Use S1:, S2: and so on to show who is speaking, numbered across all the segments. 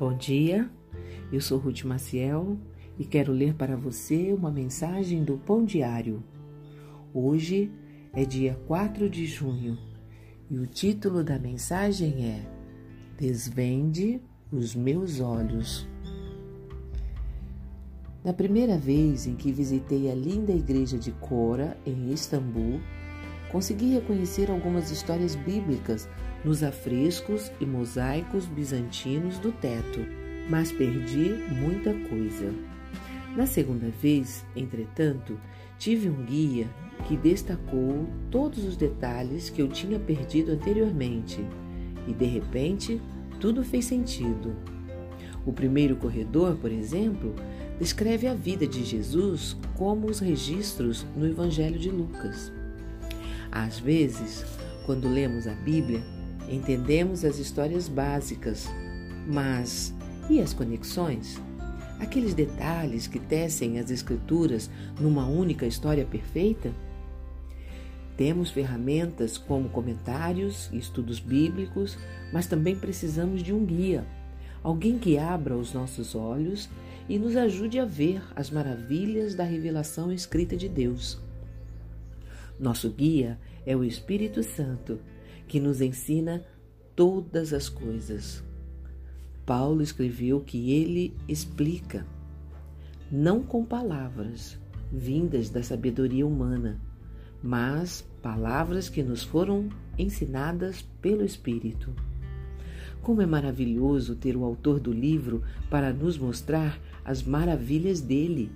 S1: Bom dia, eu sou Ruth Maciel e quero ler para você uma mensagem do Pão Diário. Hoje é dia 4 de junho e o título da mensagem é Desvende os meus olhos. Na primeira vez em que visitei a linda igreja de Cora, em Istambul, consegui reconhecer algumas histórias bíblicas nos afrescos e mosaicos bizantinos do teto, mas perdi muita coisa. Na segunda vez, entretanto, tive um guia que destacou todos os detalhes que eu tinha perdido anteriormente e, de repente, tudo fez sentido. O primeiro corredor, por exemplo, descreve a vida de Jesus como os registros no Evangelho de Lucas. Às vezes, quando lemos a Bíblia, entendemos as histórias básicas, mas e as conexões? Aqueles detalhes que tecem as Escrituras numa única história perfeita? Temos ferramentas como comentários e estudos bíblicos, mas também precisamos de um guia, alguém que abra os nossos olhos e nos ajude a ver as maravilhas da revelação escrita de Deus. Nosso guia é o Espírito Santo, que nos ensina todas as coisas. Paulo escreveu que ele explica, não com palavras vindas da sabedoria humana, mas palavras que nos foram ensinadas pelo Espírito. Como é maravilhoso ter o autor do livro para nos mostrar as maravilhas dele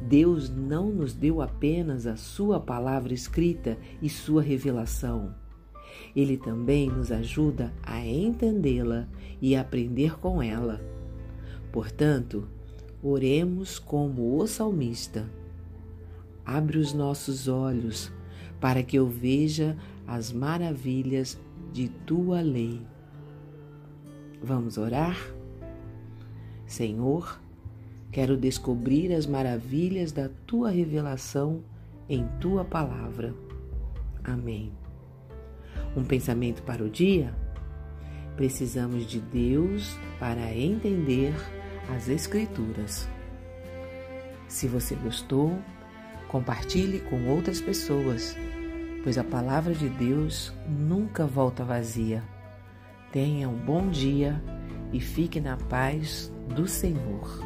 S1: Deus não nos deu apenas a Sua palavra escrita e Sua revelação. Ele também nos ajuda a entendê-la e aprender com ela. Portanto, oremos como o salmista. Abre os nossos olhos para que eu veja as maravilhas de tua lei. Vamos orar? Senhor, Quero descobrir as maravilhas da tua revelação em tua palavra. Amém. Um pensamento para o dia? Precisamos de Deus para entender as Escrituras. Se você gostou, compartilhe com outras pessoas, pois a palavra de Deus nunca volta vazia. Tenha um bom dia e fique na paz do Senhor.